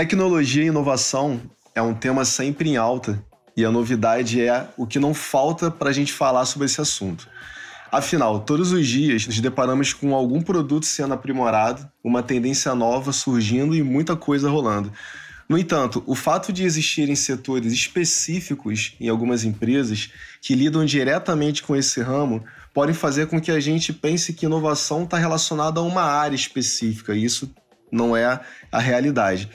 Tecnologia e inovação é um tema sempre em alta e a novidade é o que não falta para a gente falar sobre esse assunto. Afinal, todos os dias nos deparamos com algum produto sendo aprimorado, uma tendência nova surgindo e muita coisa rolando. No entanto, o fato de existirem setores específicos em algumas empresas que lidam diretamente com esse ramo podem fazer com que a gente pense que inovação está relacionada a uma área específica. E isso não é a realidade.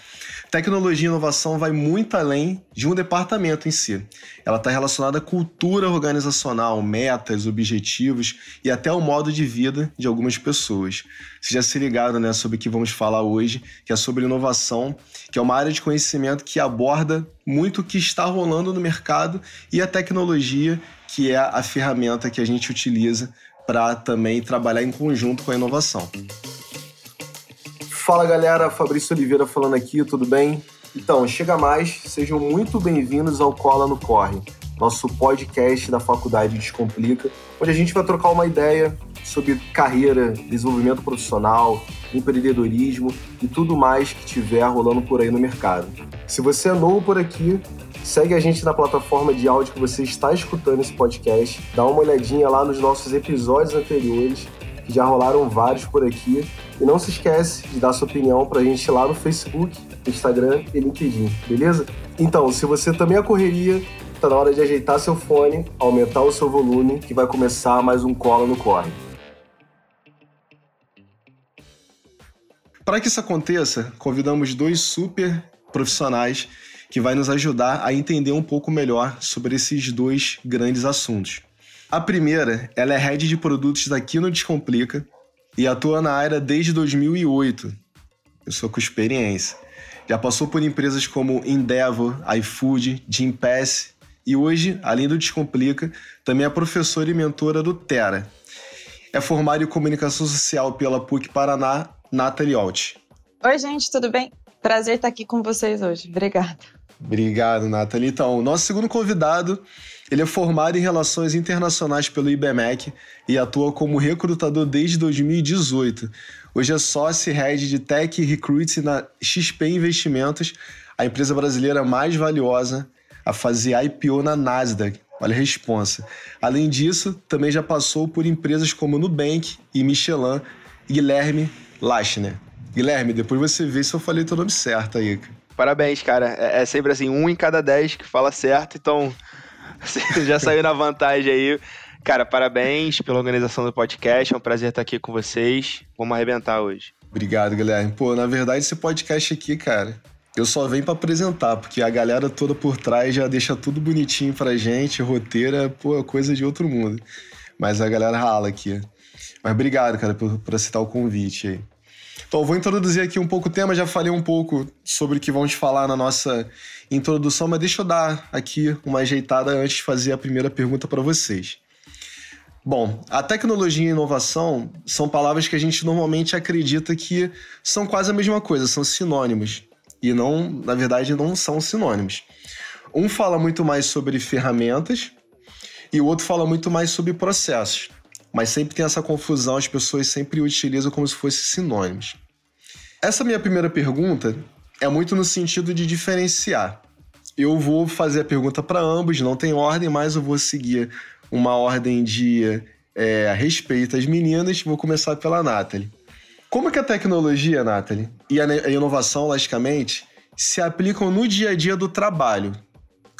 Tecnologia e inovação vai muito além de um departamento em si. Ela está relacionada à cultura organizacional, metas, objetivos e até o modo de vida de algumas pessoas. Vocês já se ligaram né, sobre o que vamos falar hoje, que é sobre inovação, que é uma área de conhecimento que aborda muito o que está rolando no mercado e a tecnologia, que é a ferramenta que a gente utiliza para também trabalhar em conjunto com a inovação. Fala galera, Fabrício Oliveira falando aqui, tudo bem? Então, chega mais, sejam muito bem-vindos ao Cola no Corre, nosso podcast da Faculdade Descomplica, onde a gente vai trocar uma ideia sobre carreira, desenvolvimento profissional, empreendedorismo e tudo mais que tiver rolando por aí no mercado. Se você é novo por aqui, segue a gente na plataforma de áudio que você está escutando esse podcast, dá uma olhadinha lá nos nossos episódios anteriores que já rolaram vários por aqui. E não se esquece de dar sua opinião pra gente lá no Facebook, Instagram e LinkedIn, beleza? Então, se você também é correria, tá na hora de ajeitar seu fone, aumentar o seu volume, que vai começar mais um Cola no Corre. Para que isso aconteça, convidamos dois super profissionais que vai nos ajudar a entender um pouco melhor sobre esses dois grandes assuntos. A primeira, ela é head de produtos daqui no Descomplica e atua na área desde 2008. Eu sou com experiência. Já passou por empresas como Endeavor, iFood, Gympass e hoje, além do Descomplica, também é professora e mentora do Terra. É formada em comunicação social pela PUC Paraná, Nathalie Alt. Oi, gente, tudo bem? Prazer estar aqui com vocês hoje. Obrigada. Obrigado, Nathalie. Então, o nosso segundo convidado ele é formado em Relações Internacionais pelo IBMEC e atua como recrutador desde 2018. Hoje é sócio head de Tech Recruits na XP Investimentos, a empresa brasileira mais valiosa a fazer IPO na Nasdaq. Olha a responsa. Além disso, também já passou por empresas como Nubank e Michelin, Guilherme Lachner. Guilherme, depois você vê se eu falei teu nome certo aí. Parabéns, cara. É, é sempre assim, um em cada dez que fala certo, então você já saiu na vantagem aí. Cara, parabéns pela organização do podcast. É um prazer estar aqui com vocês. Vamos arrebentar hoje. Obrigado, Guilherme. Pô, na verdade, esse podcast aqui, cara, eu só venho para apresentar, porque a galera toda por trás já deixa tudo bonitinho pra gente, roteiro é, pô, coisa de outro mundo. Mas a galera rala aqui. Mas obrigado, cara, por, por aceitar o convite aí. Então, vou introduzir aqui um pouco o tema, já falei um pouco sobre o que vamos falar na nossa introdução, mas deixa eu dar aqui uma ajeitada antes de fazer a primeira pergunta para vocês. Bom, a tecnologia e a inovação são palavras que a gente normalmente acredita que são quase a mesma coisa, são sinônimos. E não, na verdade, não são sinônimos. Um fala muito mais sobre ferramentas e o outro fala muito mais sobre processos. Mas sempre tem essa confusão, as pessoas sempre utilizam como se fossem sinônimos. Essa minha primeira pergunta é muito no sentido de diferenciar. Eu vou fazer a pergunta para ambos, não tem ordem, mas eu vou seguir uma ordem de é, respeito às meninas. Vou começar pela Nathalie. Como que a tecnologia, Nathalie, e a inovação, logicamente, se aplicam no dia a dia do trabalho,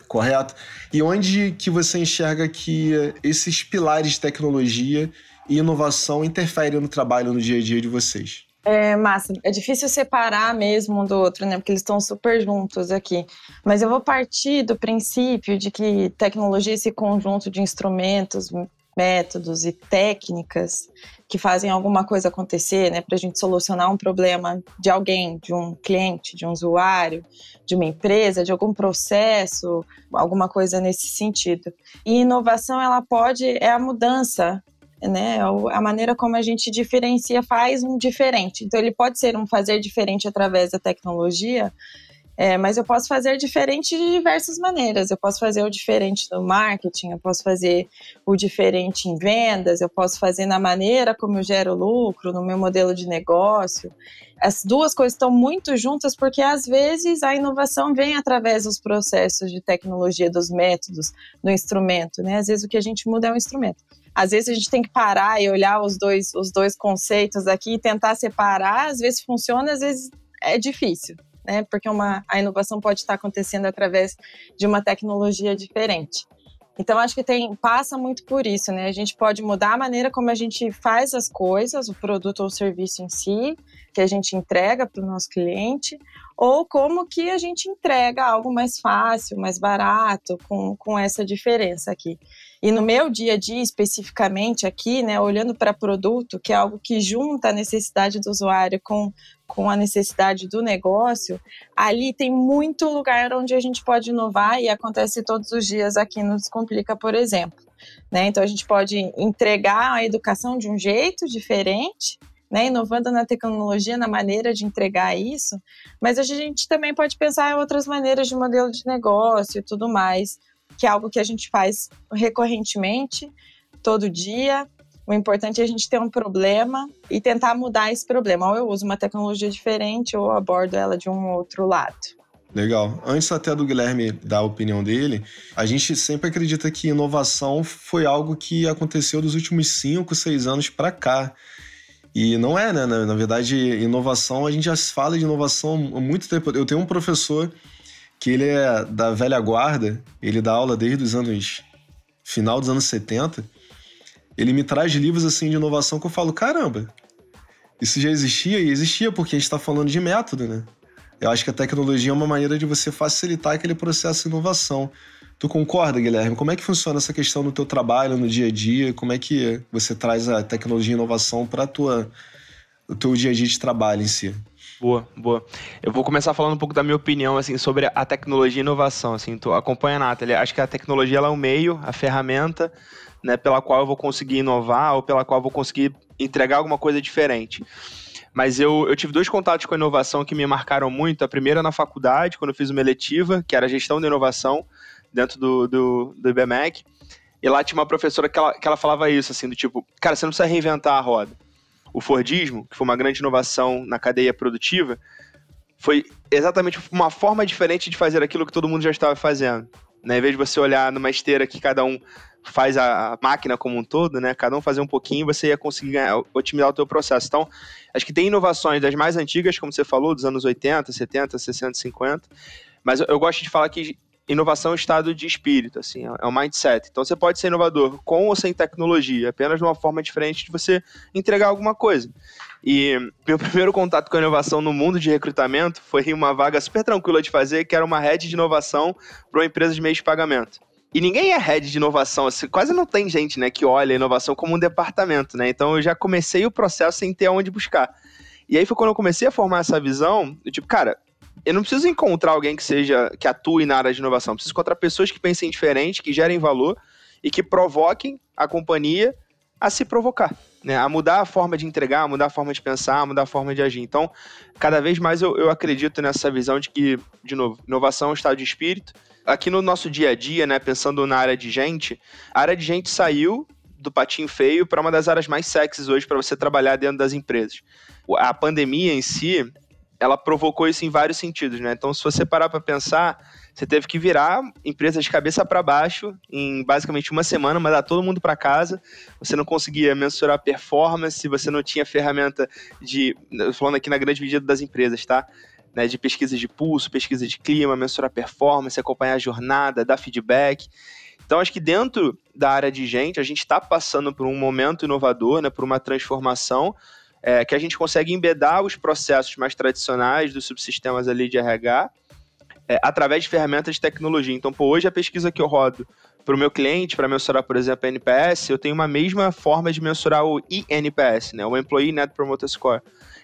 correto? E onde que você enxerga que esses pilares de tecnologia e inovação interferem no trabalho no dia a dia de vocês? É, massa. É difícil separar mesmo um do outro, né? Porque eles estão super juntos aqui. Mas eu vou partir do princípio de que tecnologia, esse conjunto de instrumentos, métodos e técnicas que fazem alguma coisa acontecer, né? Para a gente solucionar um problema de alguém, de um cliente, de um usuário, de uma empresa, de algum processo, alguma coisa nesse sentido. E inovação, ela pode, é a mudança né? A maneira como a gente diferencia faz um diferente. Então, ele pode ser um fazer diferente através da tecnologia, é, mas eu posso fazer diferente de diversas maneiras. Eu posso fazer o diferente no marketing, eu posso fazer o diferente em vendas, eu posso fazer na maneira como eu gero lucro, no meu modelo de negócio. as duas coisas estão muito juntas porque às vezes a inovação vem através dos processos de tecnologia, dos métodos, do instrumento, né? Às vezes o que a gente muda é o instrumento. Às vezes a gente tem que parar e olhar os dois, os dois conceitos aqui e tentar separar. Às vezes funciona, às vezes é difícil, né? Porque uma, a inovação pode estar acontecendo através de uma tecnologia diferente. Então, acho que tem, passa muito por isso, né? A gente pode mudar a maneira como a gente faz as coisas, o produto ou o serviço em si, que a gente entrega para o nosso cliente, ou como que a gente entrega algo mais fácil, mais barato, com, com essa diferença aqui. E no meu dia a dia, especificamente aqui, né, olhando para produto, que é algo que junta a necessidade do usuário com, com a necessidade do negócio, ali tem muito lugar onde a gente pode inovar e acontece todos os dias aqui no Descomplica, por exemplo. Né? Então a gente pode entregar a educação de um jeito diferente, né, inovando na tecnologia, na maneira de entregar isso, mas a gente também pode pensar em outras maneiras de modelo de negócio e tudo mais, que é algo que a gente faz recorrentemente, todo dia. O importante é a gente ter um problema e tentar mudar esse problema. Ou eu uso uma tecnologia diferente ou abordo ela de um outro lado. Legal. Antes até do Guilherme dar a opinião dele, a gente sempre acredita que inovação foi algo que aconteceu dos últimos 5, 6 anos para cá. E não é, né? Na, verdade, inovação, a gente já fala de inovação há muito tempo. Eu tenho um professor que ele é da velha guarda, ele dá aula desde os anos final dos anos 70. Ele me traz livros assim de inovação que eu falo, caramba, isso já existia e existia porque a gente está falando de método, né? Eu acho que a tecnologia é uma maneira de você facilitar aquele processo de inovação. Tu concorda, Guilherme? Como é que funciona essa questão no teu trabalho, no dia a dia? Como é que você traz a tecnologia e inovação para o teu dia a dia de trabalho em si? Boa, boa. Eu vou começar falando um pouco da minha opinião assim sobre a tecnologia e inovação. Assim, tu acompanha Nathalie. Acho que a tecnologia ela é o meio, a ferramenta, né, pela qual eu vou conseguir inovar ou pela qual eu vou conseguir entregar alguma coisa diferente. Mas eu, eu tive dois contatos com a inovação que me marcaram muito. A primeira na faculdade, quando eu fiz uma eletiva, que era gestão de inovação, dentro do, do, do IBMEC. E lá tinha uma professora que ela, que ela falava isso, assim, do tipo, cara, você não precisa reinventar a roda o Fordismo, que foi uma grande inovação na cadeia produtiva, foi exatamente uma forma diferente de fazer aquilo que todo mundo já estava fazendo. Né? Em vez de você olhar numa esteira que cada um faz a máquina como um todo, né? Cada um fazer um pouquinho, você ia conseguir ganhar, otimizar o teu processo. Então, acho que tem inovações das mais antigas, como você falou, dos anos 80, 70, 60, 50. Mas eu, eu gosto de falar que inovação é um estado de espírito, assim, é um mindset. Então você pode ser inovador com ou sem tecnologia, apenas de uma forma diferente de você entregar alguma coisa. E meu primeiro contato com a inovação no mundo de recrutamento foi em uma vaga super tranquila de fazer, que era uma head de inovação para uma empresa de meio de pagamento. E ninguém é head de inovação, assim, quase não tem gente, né, que olha a inovação como um departamento, né? Então eu já comecei o processo sem ter aonde buscar. E aí foi quando eu comecei a formar essa visão, eu, tipo, cara, eu não preciso encontrar alguém que seja que atue na área de inovação, eu preciso encontrar pessoas que pensem diferente, que gerem valor e que provoquem a companhia a se provocar, né? a mudar a forma de entregar, a mudar a forma de pensar, a mudar a forma de agir. Então, cada vez mais eu, eu acredito nessa visão de que, de novo, inovação é um estado de espírito. Aqui no nosso dia a dia, né, pensando na área de gente, a área de gente saiu do patinho feio para uma das áreas mais sexys hoje para você trabalhar dentro das empresas. A pandemia em si, ela provocou isso em vários sentidos, né? Então, se você parar para pensar, você teve que virar empresa de cabeça para baixo em basicamente uma semana, mandar todo mundo para casa. Você não conseguia mensurar performance, você não tinha ferramenta de, falando aqui na grande medida das empresas, tá? Né, de pesquisa de pulso, pesquisa de clima, mensurar performance, acompanhar a jornada, dar feedback. Então, acho que dentro da área de gente, a gente está passando por um momento inovador, né, por uma transformação, é, que a gente consegue embedar os processos mais tradicionais dos subsistemas ali de RH é, através de ferramentas de tecnologia. Então, pô, hoje a pesquisa que eu rodo para o meu cliente, para mensurar, por exemplo, a NPS, eu tenho uma mesma forma de mensurar o INPS, né, o Employee Net Promoter Score.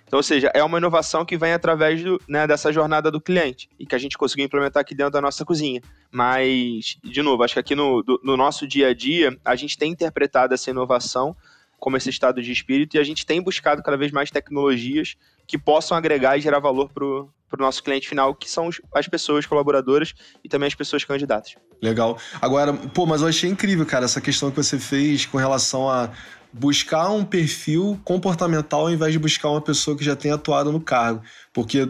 Então, ou seja, é uma inovação que vem através do, né, dessa jornada do cliente e que a gente conseguiu implementar aqui dentro da nossa cozinha. Mas, de novo, acho que aqui no, do, no nosso dia a dia, a gente tem interpretado essa inovação como esse estado de espírito e a gente tem buscado cada vez mais tecnologias que possam agregar e gerar valor para o nosso cliente final, que são as pessoas colaboradoras e também as pessoas candidatas. Legal. Agora, pô, mas eu achei incrível, cara, essa questão que você fez com relação a buscar um perfil comportamental ao invés de buscar uma pessoa que já tenha atuado no cargo. Porque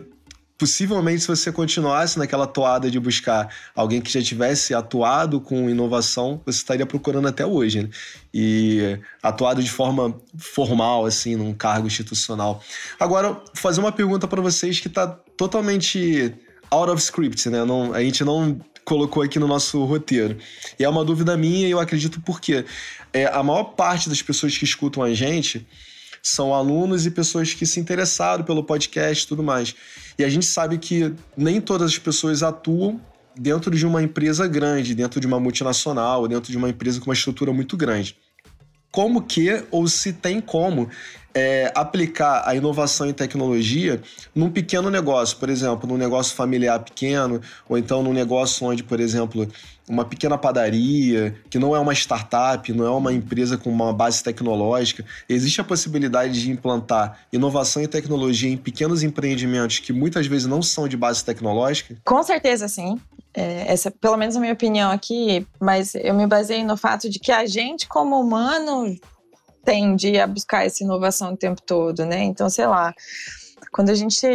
possivelmente, se você continuasse naquela toada de buscar alguém que já tivesse atuado com inovação, você estaria procurando até hoje, né? E atuado de forma formal, assim, num cargo institucional. Agora, fazer uma pergunta para vocês que está totalmente out of script, né? Não, a gente não colocou aqui no nosso roteiro. E é uma dúvida minha e eu acredito porque é, a maior parte das pessoas que escutam a gente são alunos e pessoas que se interessaram pelo podcast e tudo mais. E a gente sabe que nem todas as pessoas atuam dentro de uma empresa grande, dentro de uma multinacional, dentro de uma empresa com uma estrutura muito grande. Como que, ou se tem como, é, aplicar a inovação em tecnologia num pequeno negócio, por exemplo, num negócio familiar pequeno, ou então num negócio onde, por exemplo, uma pequena padaria, que não é uma startup, não é uma empresa com uma base tecnológica, existe a possibilidade de implantar inovação e tecnologia em pequenos empreendimentos que muitas vezes não são de base tecnológica? Com certeza, sim. É, essa, pelo menos a minha opinião aqui, mas eu me baseei no fato de que a gente, como humano, tende a buscar essa inovação o tempo todo, né? Então, sei lá, quando a gente.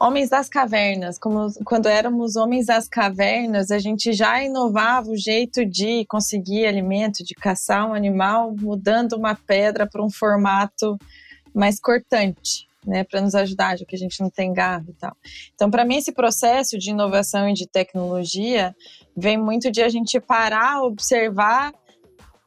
Homens das cavernas, como quando éramos homens das cavernas, a gente já inovava o jeito de conseguir alimento, de caçar um animal, mudando uma pedra para um formato mais cortante. Né, para nos ajudar, já que a gente não tem garra e tal. Então, para mim, esse processo de inovação e de tecnologia vem muito de a gente parar, observar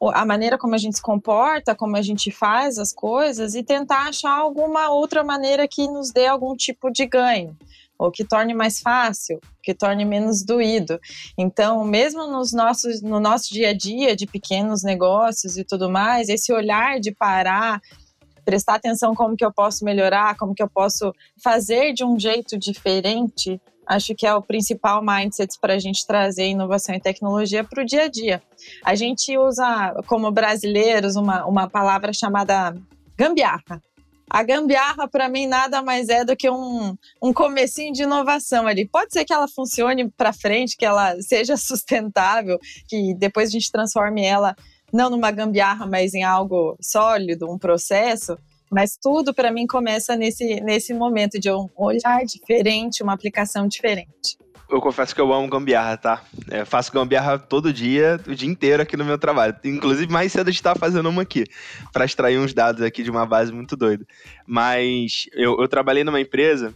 a maneira como a gente se comporta, como a gente faz as coisas e tentar achar alguma outra maneira que nos dê algum tipo de ganho ou que torne mais fácil, que torne menos doído. Então, mesmo nos nossos, no nosso dia a dia de pequenos negócios e tudo mais, esse olhar de parar, prestar atenção como que eu posso melhorar, como que eu posso fazer de um jeito diferente, acho que é o principal mindset para a gente trazer inovação e tecnologia para o dia a dia. A gente usa, como brasileiros, uma, uma palavra chamada gambiarra. A gambiarra, para mim, nada mais é do que um, um comecinho de inovação ali. Pode ser que ela funcione para frente, que ela seja sustentável, que depois a gente transforme ela não numa gambiarra, mas em algo sólido, um processo. Mas tudo para mim começa nesse, nesse momento de um olhar diferente, uma aplicação diferente. Eu confesso que eu amo gambiarra, tá? É, faço gambiarra todo dia, o dia inteiro aqui no meu trabalho. Inclusive, mais cedo a gente tava fazendo uma aqui, para extrair uns dados aqui de uma base muito doida. Mas eu, eu trabalhei numa empresa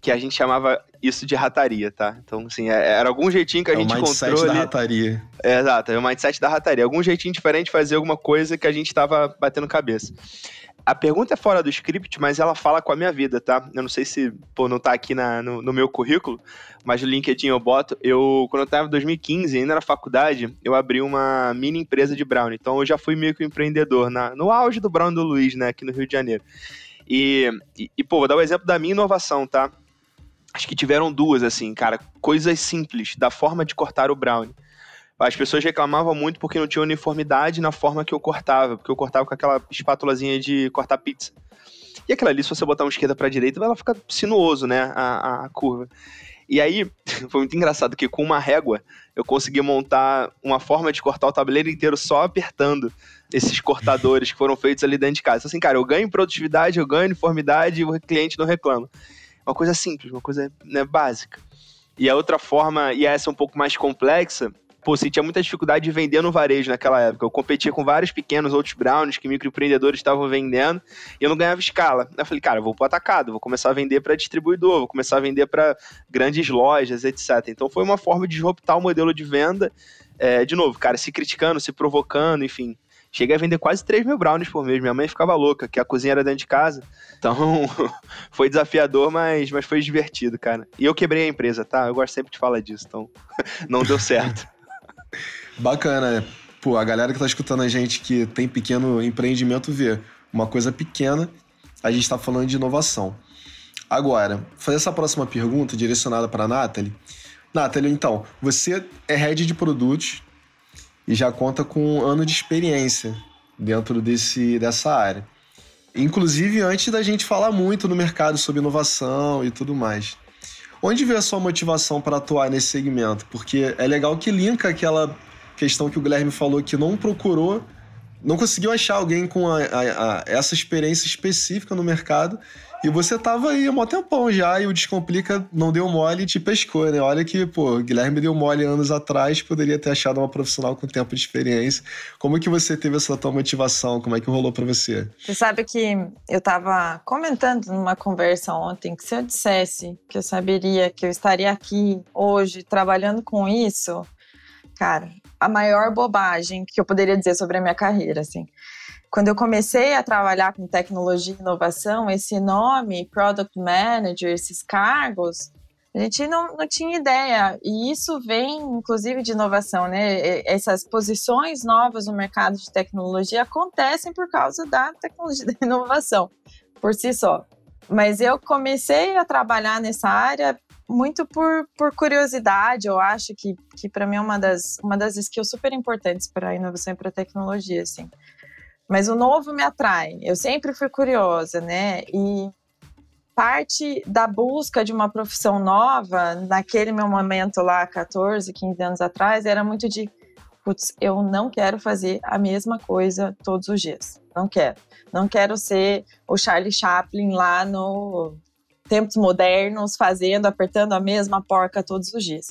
que a gente chamava isso de rataria, tá? Então, assim, é, era algum jeitinho que a é gente encontrou. O mindset da rataria. É, exato, é o mindset da rataria. Algum jeitinho diferente de fazer alguma coisa que a gente tava batendo cabeça. A pergunta é fora do script, mas ela fala com a minha vida, tá? Eu não sei se, pô, não tá aqui na, no, no, meu currículo, mas no LinkedIn eu boto. Eu, quando eu tava em 2015, ainda na faculdade, eu abri uma mini empresa de Brown. Então eu já fui meio que um empreendedor na, no auge do Brown do Luiz, né, aqui no Rio de Janeiro. E, e, e, pô, vou dar o um exemplo da minha inovação, tá? Acho que tiveram duas, assim, cara, coisas simples, da forma de cortar o brownie. As pessoas reclamavam muito porque não tinha uniformidade na forma que eu cortava, porque eu cortava com aquela espátulazinha de cortar pizza. E aquela ali, se você botar uma esquerda para direita, ela fica sinuoso, né, a, a, curva. E aí, foi muito engraçado que com uma régua eu consegui montar uma forma de cortar o tabuleiro inteiro só apertando esses cortadores que foram feitos ali dentro de casa. Então, assim, cara, eu ganho produtividade, eu ganho uniformidade e o cliente não reclama. Uma coisa simples, uma coisa né, básica. E a outra forma, e essa é um pouco mais complexa, pô, sentia muita dificuldade de vender no varejo naquela época. Eu competia com vários pequenos outros brownies que microempreendedores estavam vendendo e eu não ganhava escala. Eu falei, cara, eu vou pro atacado, vou começar a vender para distribuidor, vou começar a vender para grandes lojas, etc. Então foi uma forma de disruptar o modelo de venda. É, de novo, cara, se criticando, se provocando, enfim. Cheguei a vender quase 3 mil brownies por mês. Minha mãe ficava louca, que a cozinha era dentro de casa. Então, foi desafiador, mas, mas foi divertido, cara. E eu quebrei a empresa, tá? Eu gosto sempre de falar disso, então não deu certo. Bacana, né? Pô, a galera que tá escutando a gente que tem pequeno empreendimento vê uma coisa pequena, a gente tá falando de inovação. Agora, fazer essa próxima pergunta direcionada para Nathalie. Nathalie, então, você é head de produtos e já conta com um ano de experiência dentro desse, dessa área. Inclusive antes da gente falar muito no mercado sobre inovação e tudo mais. Onde veio a sua motivação para atuar nesse segmento? Porque é legal que linka aquela questão que o Guilherme falou que não procurou não conseguiu achar alguém com a, a, a, essa experiência específica no mercado e você tava aí há mó tempão já e o Descomplica não deu mole e te pescou, né? Olha que, pô, Guilherme deu mole anos atrás, poderia ter achado uma profissional com tempo de experiência. Como que você teve essa tua motivação? Como é que rolou para você? Você sabe que eu tava comentando numa conversa ontem que se eu dissesse que eu saberia que eu estaria aqui hoje trabalhando com isso, cara, a maior bobagem que eu poderia dizer sobre a minha carreira, assim. Quando eu comecei a trabalhar com tecnologia e inovação, esse nome, Product Manager, esses cargos, a gente não, não tinha ideia. E isso vem, inclusive, de inovação, né? Essas posições novas no mercado de tecnologia acontecem por causa da tecnologia da inovação, por si só. Mas eu comecei a trabalhar nessa área muito por, por curiosidade. Eu acho que, que para mim é uma das, uma das skills super importantes para a inovação e para a tecnologia, assim. Mas o novo me atrai. Eu sempre fui curiosa, né? E parte da busca de uma profissão nova, naquele meu momento lá, 14, 15 anos atrás, era muito de, putz, eu não quero fazer a mesma coisa todos os dias. Não quero. Não quero ser o Charlie Chaplin lá no tempos modernos, fazendo, apertando a mesma porca todos os dias.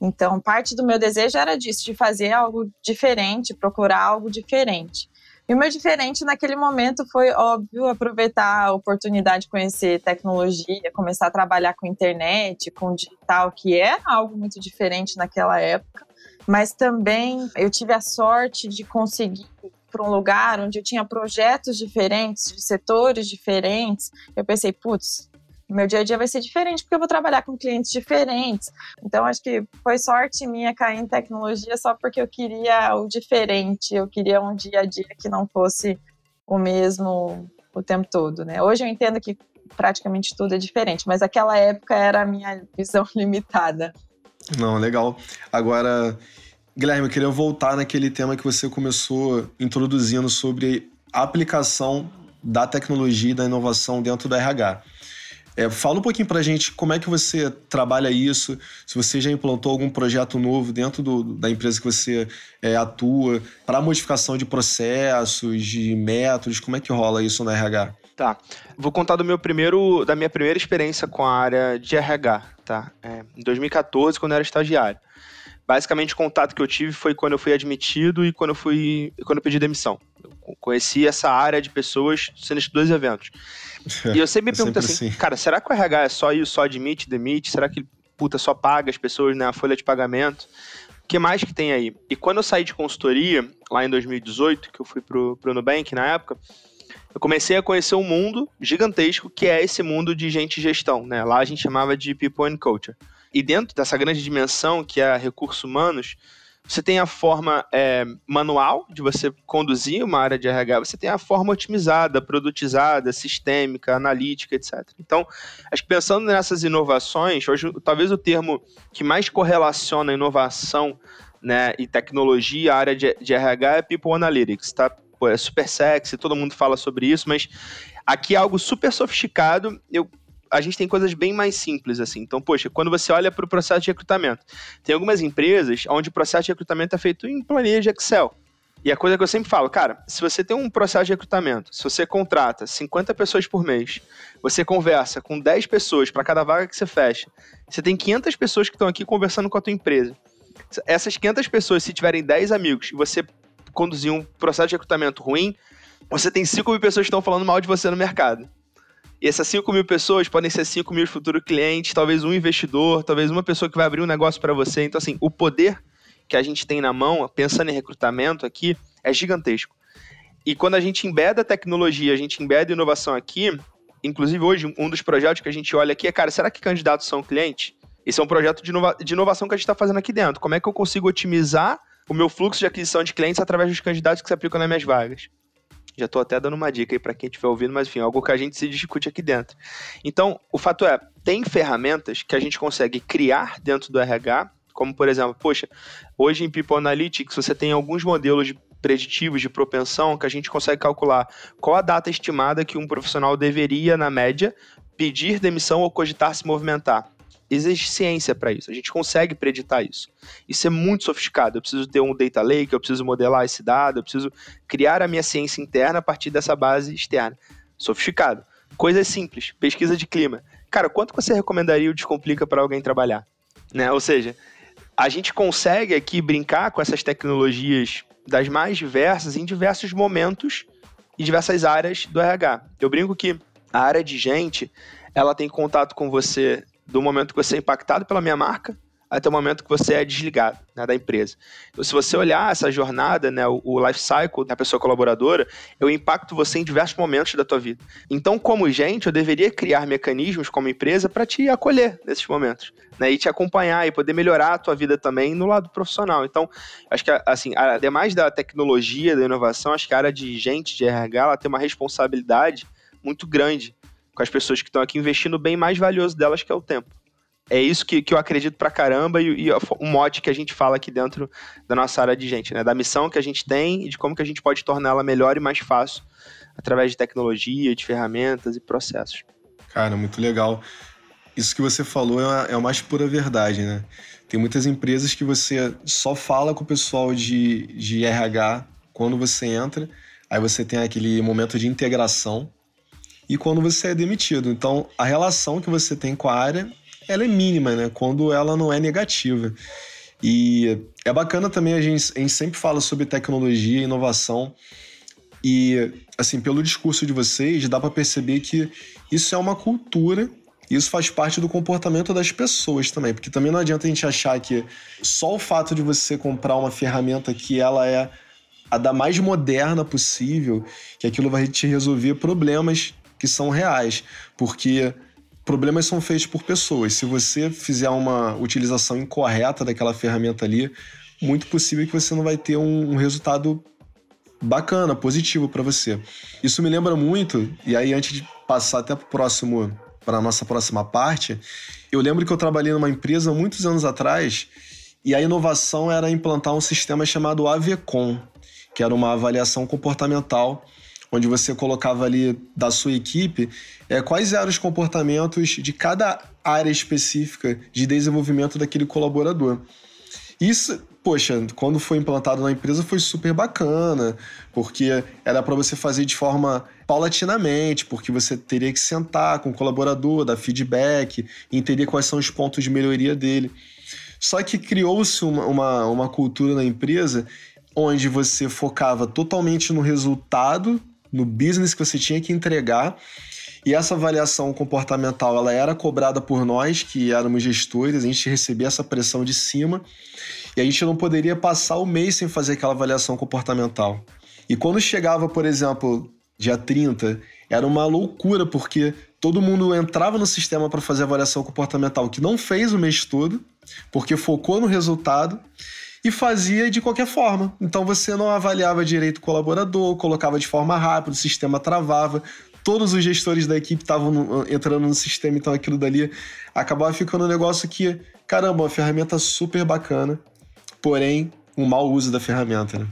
Então, parte do meu desejo era disso, de fazer algo diferente, procurar algo diferente. E o meu diferente naquele momento foi, óbvio, aproveitar a oportunidade de conhecer tecnologia, começar a trabalhar com internet, com digital, que é algo muito diferente naquela época. Mas também eu tive a sorte de conseguir para um lugar onde eu tinha projetos diferentes, de setores diferentes. Eu pensei, putz, meu dia a dia vai ser diferente porque eu vou trabalhar com clientes diferentes. Então, acho que foi sorte minha cair em tecnologia só porque eu queria o diferente, eu queria um dia a dia que não fosse o mesmo o tempo todo, né? Hoje eu entendo que praticamente tudo é diferente, mas aquela época era a minha visão limitada. Não, legal. Agora, Guilherme, eu queria voltar naquele tema que você começou introduzindo sobre a aplicação da tecnologia e da inovação dentro do RH. É, fala um pouquinho pra gente como é que você trabalha isso, se você já implantou algum projeto novo dentro do, da empresa que você é, atua, para modificação de processos, de métodos, como é que rola isso no RH? Tá. Vou contar do meu primeiro, da minha primeira experiência com a área de RH, tá? É, em 2014, quando eu era estagiário. Basicamente, o contato que eu tive foi quando eu fui admitido e quando eu fui, quando eu pedi demissão. Eu conheci essa área de pessoas sendo esses dois eventos. E eu sempre me pergunto assim, assim, cara, será que o RH é só isso, só admite, demite? Será que, puta, só paga as pessoas, né, a folha de pagamento? O que mais que tem aí? E quando eu saí de consultoria, lá em 2018, que eu fui pro, pro Nubank na época, eu comecei a conhecer um mundo gigantesco que é esse mundo de gente e gestão, né? Lá a gente chamava de People and Culture. E dentro dessa grande dimensão que é recursos humanos, você tem a forma é, manual de você conduzir uma área de RH, você tem a forma otimizada, produtizada, sistêmica, analítica, etc. Então, acho que pensando nessas inovações, hoje talvez o termo que mais correlaciona inovação né, e tecnologia, a área de, de RH é People Analytics, tá? Pô, é super sexy, todo mundo fala sobre isso, mas aqui é algo super sofisticado. Eu a gente tem coisas bem mais simples, assim. Então, poxa, quando você olha para o processo de recrutamento, tem algumas empresas onde o processo de recrutamento é feito em planilha de Excel. E a coisa que eu sempre falo, cara, se você tem um processo de recrutamento, se você contrata 50 pessoas por mês, você conversa com 10 pessoas para cada vaga que você fecha, você tem 500 pessoas que estão aqui conversando com a tua empresa. Essas 500 pessoas, se tiverem 10 amigos e você conduzir um processo de recrutamento ruim, você tem 5 mil pessoas que estão falando mal de você no mercado. E essas 5 mil pessoas podem ser 5 mil futuros clientes, talvez um investidor, talvez uma pessoa que vai abrir um negócio para você. Então, assim, o poder que a gente tem na mão, pensando em recrutamento aqui, é gigantesco. E quando a gente embeda tecnologia, a gente embeda inovação aqui, inclusive hoje, um dos projetos que a gente olha aqui é, cara, será que candidatos são clientes? Esse é um projeto de, inova de inovação que a gente está fazendo aqui dentro. Como é que eu consigo otimizar o meu fluxo de aquisição de clientes através dos candidatos que se aplicam nas minhas vagas? Já estou até dando uma dica aí para quem estiver ouvindo, mas enfim, algo que a gente se discute aqui dentro. Então, o fato é, tem ferramentas que a gente consegue criar dentro do RH, como por exemplo, poxa, hoje em People Analytics você tem alguns modelos preditivos de propensão que a gente consegue calcular qual a data estimada que um profissional deveria, na média, pedir demissão ou cogitar se movimentar. Existe ciência para isso. A gente consegue preditar isso. Isso é muito sofisticado. Eu preciso ter um data lake, eu preciso modelar esse dado, eu preciso criar a minha ciência interna a partir dessa base externa. Sofisticado. Coisas simples. Pesquisa de clima. Cara, quanto você recomendaria o Descomplica para alguém trabalhar? Né? Ou seja, a gente consegue aqui brincar com essas tecnologias das mais diversas em diversos momentos e diversas áreas do RH. Eu brinco que a área de gente, ela tem contato com você do momento que você é impactado pela minha marca até o momento que você é desligado né, da empresa. Então, se você olhar essa jornada, né, o, o life cycle da pessoa colaboradora, eu impacto você em diversos momentos da tua vida. Então, como gente, eu deveria criar mecanismos como empresa para te acolher nesses momentos, né, e te acompanhar e poder melhorar a tua vida também no lado profissional. Então, acho que assim, ademais da tecnologia, da inovação, acho que a área de gente, de RH, ela tem uma responsabilidade muito grande com as pessoas que estão aqui investindo bem mais valioso delas, que é o tempo é isso que, que eu acredito pra caramba e, e o mote que a gente fala aqui dentro da nossa área de gente, né? Da missão que a gente tem e de como que a gente pode torná-la melhor e mais fácil através de tecnologia, de ferramentas e processos. Cara, muito legal. Isso que você falou é a, é a mais pura verdade, né? Tem muitas empresas que você só fala com o pessoal de, de RH quando você entra, aí você tem aquele momento de integração e quando você é demitido. Então, a relação que você tem com a área ela é mínima, né? Quando ela não é negativa. E é bacana também, a gente, a gente sempre fala sobre tecnologia e inovação. E, assim, pelo discurso de vocês, dá para perceber que isso é uma cultura isso faz parte do comportamento das pessoas também, porque também não adianta a gente achar que só o fato de você comprar uma ferramenta que ela é a da mais moderna possível, que aquilo vai te resolver problemas que são reais, porque problemas são feitos por pessoas. Se você fizer uma utilização incorreta daquela ferramenta ali, muito possível que você não vai ter um, um resultado bacana, positivo para você. Isso me lembra muito, e aí antes de passar até para próximo para a nossa próxima parte, eu lembro que eu trabalhei numa empresa muitos anos atrás e a inovação era implantar um sistema chamado AVCOM, que era uma avaliação comportamental onde você colocava ali da sua equipe é, quais eram os comportamentos de cada área específica de desenvolvimento daquele colaborador. Isso, poxa, quando foi implantado na empresa foi super bacana, porque era para você fazer de forma paulatinamente, porque você teria que sentar com o colaborador, dar feedback, entender quais são os pontos de melhoria dele. Só que criou-se uma, uma, uma cultura na empresa onde você focava totalmente no resultado no business que você tinha que entregar. E essa avaliação comportamental, ela era cobrada por nós, que éramos gestores, a gente recebia essa pressão de cima, e a gente não poderia passar o mês sem fazer aquela avaliação comportamental. E quando chegava, por exemplo, dia 30, era uma loucura, porque todo mundo entrava no sistema para fazer avaliação comportamental, que não fez o mês todo, porque focou no resultado, e fazia de qualquer forma. Então você não avaliava direito o colaborador, colocava de forma rápida, o sistema travava. Todos os gestores da equipe estavam entrando no sistema, então aquilo dali acabava ficando um negócio que, caramba, uma ferramenta super bacana, porém, um mau uso da ferramenta, né?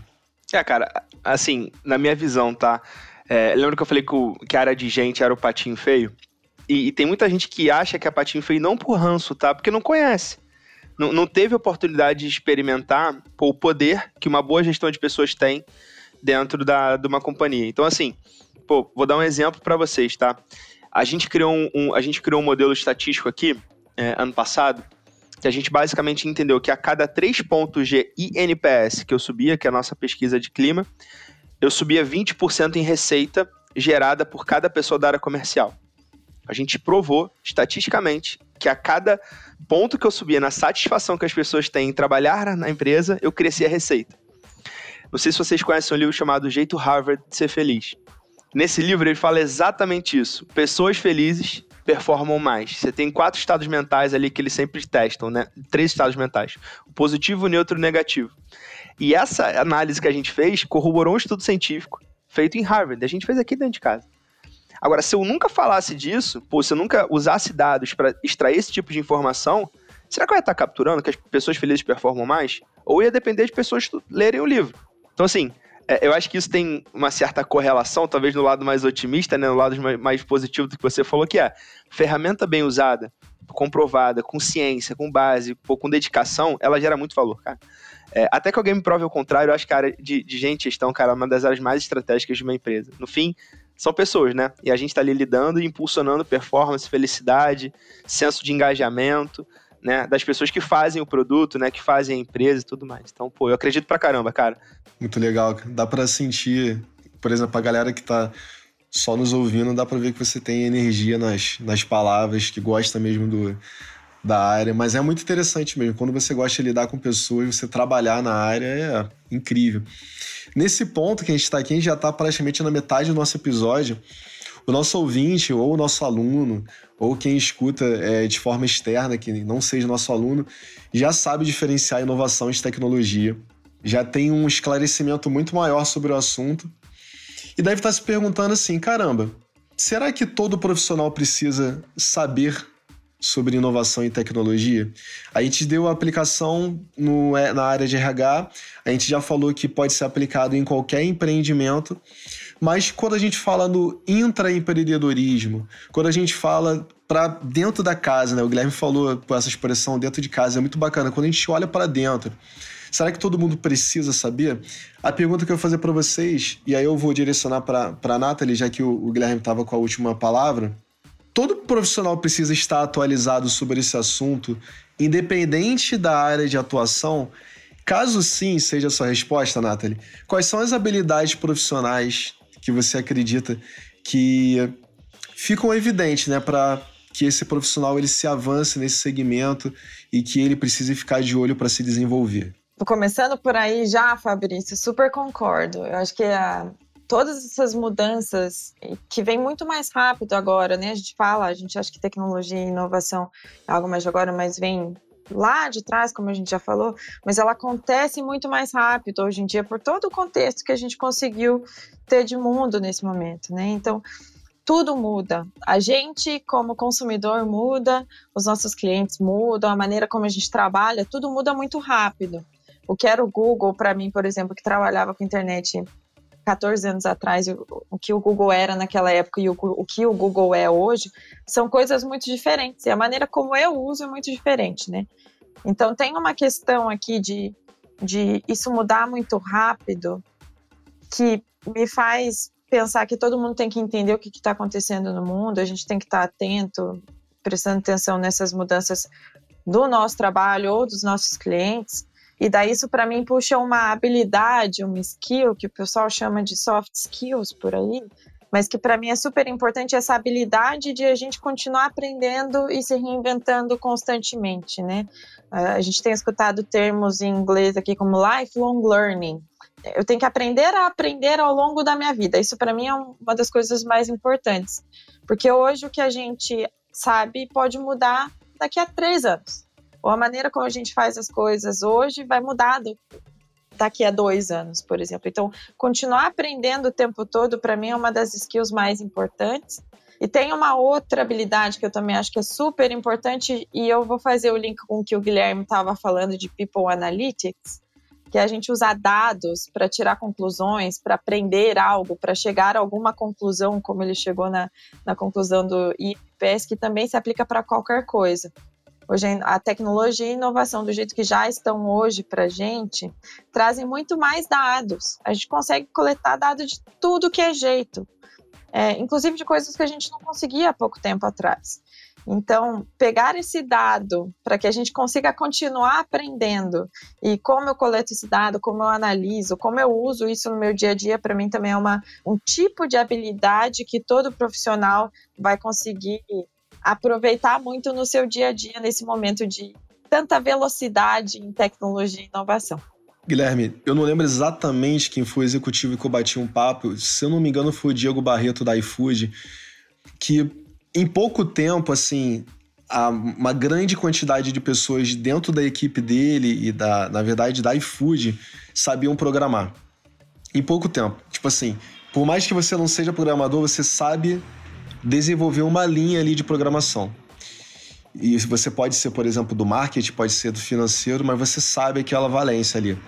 É, cara, assim, na minha visão, tá? É, lembra que eu falei que a área de gente era o patinho feio? E, e, tem muita gente que acha que é patinho feio não por ranço, tá? Porque não conhece não, não teve oportunidade de experimentar o poder que uma boa gestão de pessoas tem dentro da, de uma companhia. Então, assim, pô, vou dar um exemplo para vocês, tá? A gente criou um, um, a gente criou um modelo estatístico aqui, é, ano passado, que a gente basicamente entendeu que a cada três pontos de INPS que eu subia, que é a nossa pesquisa de clima, eu subia 20% em receita gerada por cada pessoa da área comercial. A gente provou, estatisticamente, que a cada ponto que eu subia na satisfação que as pessoas têm em trabalhar na empresa, eu crescia a receita. Não sei se vocês conhecem um livro chamado Jeito Harvard de Ser Feliz. Nesse livro ele fala exatamente isso. Pessoas felizes performam mais. Você tem quatro estados mentais ali que eles sempre testam, né? Três estados mentais: o positivo, o neutro e o negativo. E essa análise que a gente fez corroborou um estudo científico feito em Harvard. A gente fez aqui dentro de casa. Agora, se eu nunca falasse disso, pô, se eu nunca usasse dados para extrair esse tipo de informação, será que eu ia estar capturando que as pessoas felizes performam mais? Ou ia depender de pessoas lerem o livro? Então, assim, é, eu acho que isso tem uma certa correlação, talvez no lado mais otimista, né, no lado mais positivo do que você falou, que é ferramenta bem usada comprovada, com ciência, com base, com dedicação, ela gera muito valor, cara. É, até que alguém me prove o contrário, eu acho que a área de, de gente gestão, cara, é uma das áreas mais estratégicas de uma empresa. No fim, são pessoas, né? E a gente está ali lidando e impulsionando performance, felicidade, senso de engajamento, né? Das pessoas que fazem o produto, né? Que fazem a empresa e tudo mais. Então, pô, eu acredito pra caramba, cara. Muito legal. Dá para sentir, por exemplo, a galera que tá só nos ouvindo, dá para ver que você tem energia nas, nas palavras, que gosta mesmo do, da área, mas é muito interessante mesmo. Quando você gosta de lidar com pessoas, você trabalhar na área é incrível. Nesse ponto que a gente está aqui, a gente já está praticamente na metade do nosso episódio. O nosso ouvinte, ou o nosso aluno, ou quem escuta é, de forma externa, que não seja nosso aluno, já sabe diferenciar inovação de tecnologia, já tem um esclarecimento muito maior sobre o assunto e deve estar se perguntando assim: caramba, será que todo profissional precisa saber sobre inovação e tecnologia. A gente deu a aplicação no, é, na área de RH, a gente já falou que pode ser aplicado em qualquer empreendimento, mas quando a gente fala no intraempreendedorismo, quando a gente fala para dentro da casa, né? O Guilherme falou essa expressão dentro de casa, é muito bacana. Quando a gente olha para dentro, será que todo mundo precisa saber? A pergunta que eu vou fazer para vocês, e aí eu vou direcionar para a Nathalie, já que o, o Guilherme estava com a última palavra, todo profissional precisa estar atualizado sobre esse assunto, independente da área de atuação? Caso sim seja a sua resposta, Nathalie, quais são as habilidades profissionais que você acredita que ficam evidentes, né, para que esse profissional ele se avance nesse segmento e que ele precise ficar de olho para se desenvolver? Começando por aí já, Fabrício, super concordo. Eu acho que a, todas essas mudanças que vem muito mais rápido agora, né? A gente fala, a gente acha que tecnologia e inovação é algo mais de agora, mas vem lá de trás, como a gente já falou, mas ela acontece muito mais rápido hoje em dia por todo o contexto que a gente conseguiu ter de mundo nesse momento, né? Então, tudo muda. A gente, como consumidor, muda, os nossos clientes mudam, a maneira como a gente trabalha, tudo muda muito rápido. O que era o Google, para mim, por exemplo, que trabalhava com internet 14 anos atrás, o, que o Google era naquela época e o, o, que o Google é hoje, são coisas muito diferentes. E a maneira como eu uso é muito diferente, né? Então, tem uma questão aqui de, de isso mudar muito rápido que me faz pensar que todo mundo tem que entender o que está acontecendo no mundo, a gente tem que estar tá atento, prestando atenção nessas mudanças do nosso trabalho ou dos nossos clientes, e daí isso para mim puxa uma habilidade, uma skill que o pessoal chama de soft skills por aí, mas que para mim é super importante essa habilidade de a gente continuar aprendendo e se reinventando constantemente, né? A gente tem escutado termos em inglês aqui como lifelong learning. Eu tenho que aprender a aprender ao longo da minha vida. Isso para mim é uma das coisas mais importantes, porque hoje o que a gente sabe pode mudar daqui a três anos ou a maneira como a gente faz as coisas hoje vai mudar do, daqui a dois anos, por exemplo. Então, continuar aprendendo o tempo todo, para mim, é uma das skills mais importantes. E tem uma outra habilidade que eu também acho que é super importante, e eu vou fazer o link com o que o Guilherme estava falando de People Analytics, que é a gente usar dados para tirar conclusões, para aprender algo, para chegar a alguma conclusão, como ele chegou na, na conclusão do IPS, que também se aplica para qualquer coisa. Hoje a tecnologia e inovação do jeito que já estão hoje para a gente trazem muito mais dados. A gente consegue coletar dados de tudo que é jeito, é, inclusive de coisas que a gente não conseguia há pouco tempo atrás. Então, pegar esse dado para que a gente consiga continuar aprendendo e como eu coleto esse dado, como eu analiso, como eu uso isso no meu dia a dia, para mim também é uma, um tipo de habilidade que todo profissional vai conseguir aproveitar muito no seu dia a dia nesse momento de tanta velocidade em tecnologia e inovação. Guilherme, eu não lembro exatamente quem foi o executivo que eu bati um papo. Se eu não me engano, foi o Diego Barreto da iFood, que em pouco tempo, assim, uma grande quantidade de pessoas dentro da equipe dele e da, na verdade, da iFood sabiam programar. Em pouco tempo. Tipo assim, por mais que você não seja programador, você sabe desenvolver uma linha ali de programação. E você pode ser, por exemplo, do marketing, pode ser do financeiro, mas você sabe aquela valência ali.